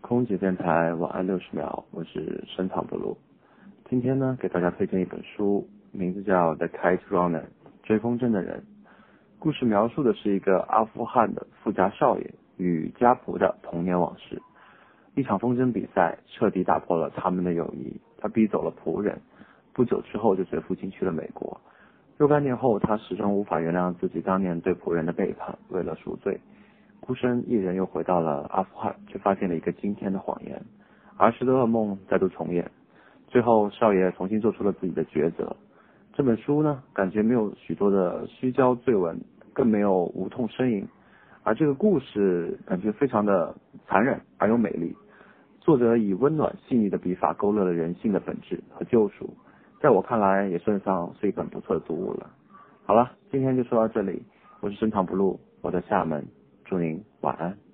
空姐电台晚安六十秒，我是深藏不露。今天呢，给大家推荐一本书，名字叫《The Kite Runner》，追风筝的人。故事描述的是一个阿富汗的富家少爷与家仆的童年往事。一场风筝比赛彻底打破了他们的友谊，他逼走了仆人，不久之后就随父亲去了美国。若干年后，他始终无法原谅自己当年对仆人的背叛，为了赎罪。孤身一人又回到了阿富汗，却发现了一个惊天的谎言，儿时的噩梦再度重演。最后，少爷重新做出了自己的抉择。这本书呢，感觉没有许多的虚焦醉文，更没有无痛呻吟，而这个故事感觉非常的残忍而又美丽。作者以温暖细腻的笔法勾勒了人性的本质和救赎，在我看来也算上是一本不错的读物了。好了，今天就说到这里，我是深藏不露，我在厦门。祝您晚安。